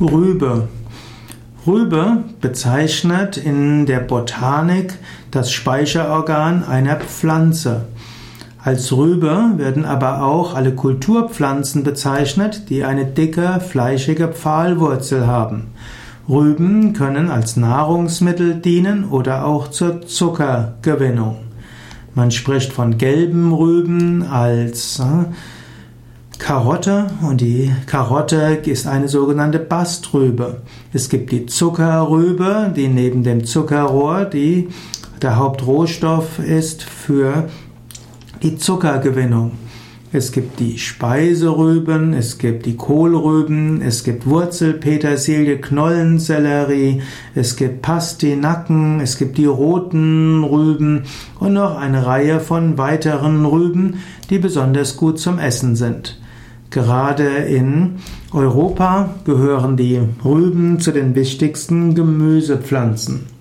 Rübe. Rübe bezeichnet in der Botanik das Speicherorgan einer Pflanze. Als Rübe werden aber auch alle Kulturpflanzen bezeichnet, die eine dicke, fleischige Pfahlwurzel haben. Rüben können als Nahrungsmittel dienen oder auch zur Zuckergewinnung. Man spricht von gelben Rüben als äh, Karotte und die Karotte ist eine sogenannte Bastrübe. Es gibt die Zuckerrübe, die neben dem Zuckerrohr die der Hauptrohstoff ist für die Zuckergewinnung. Es gibt die Speiserüben, es gibt die Kohlrüben, es gibt Wurzelpetersilie, Knollensellerie, es gibt Pastinaken, es gibt die roten Rüben und noch eine Reihe von weiteren Rüben, die besonders gut zum Essen sind. Gerade in Europa gehören die Rüben zu den wichtigsten Gemüsepflanzen.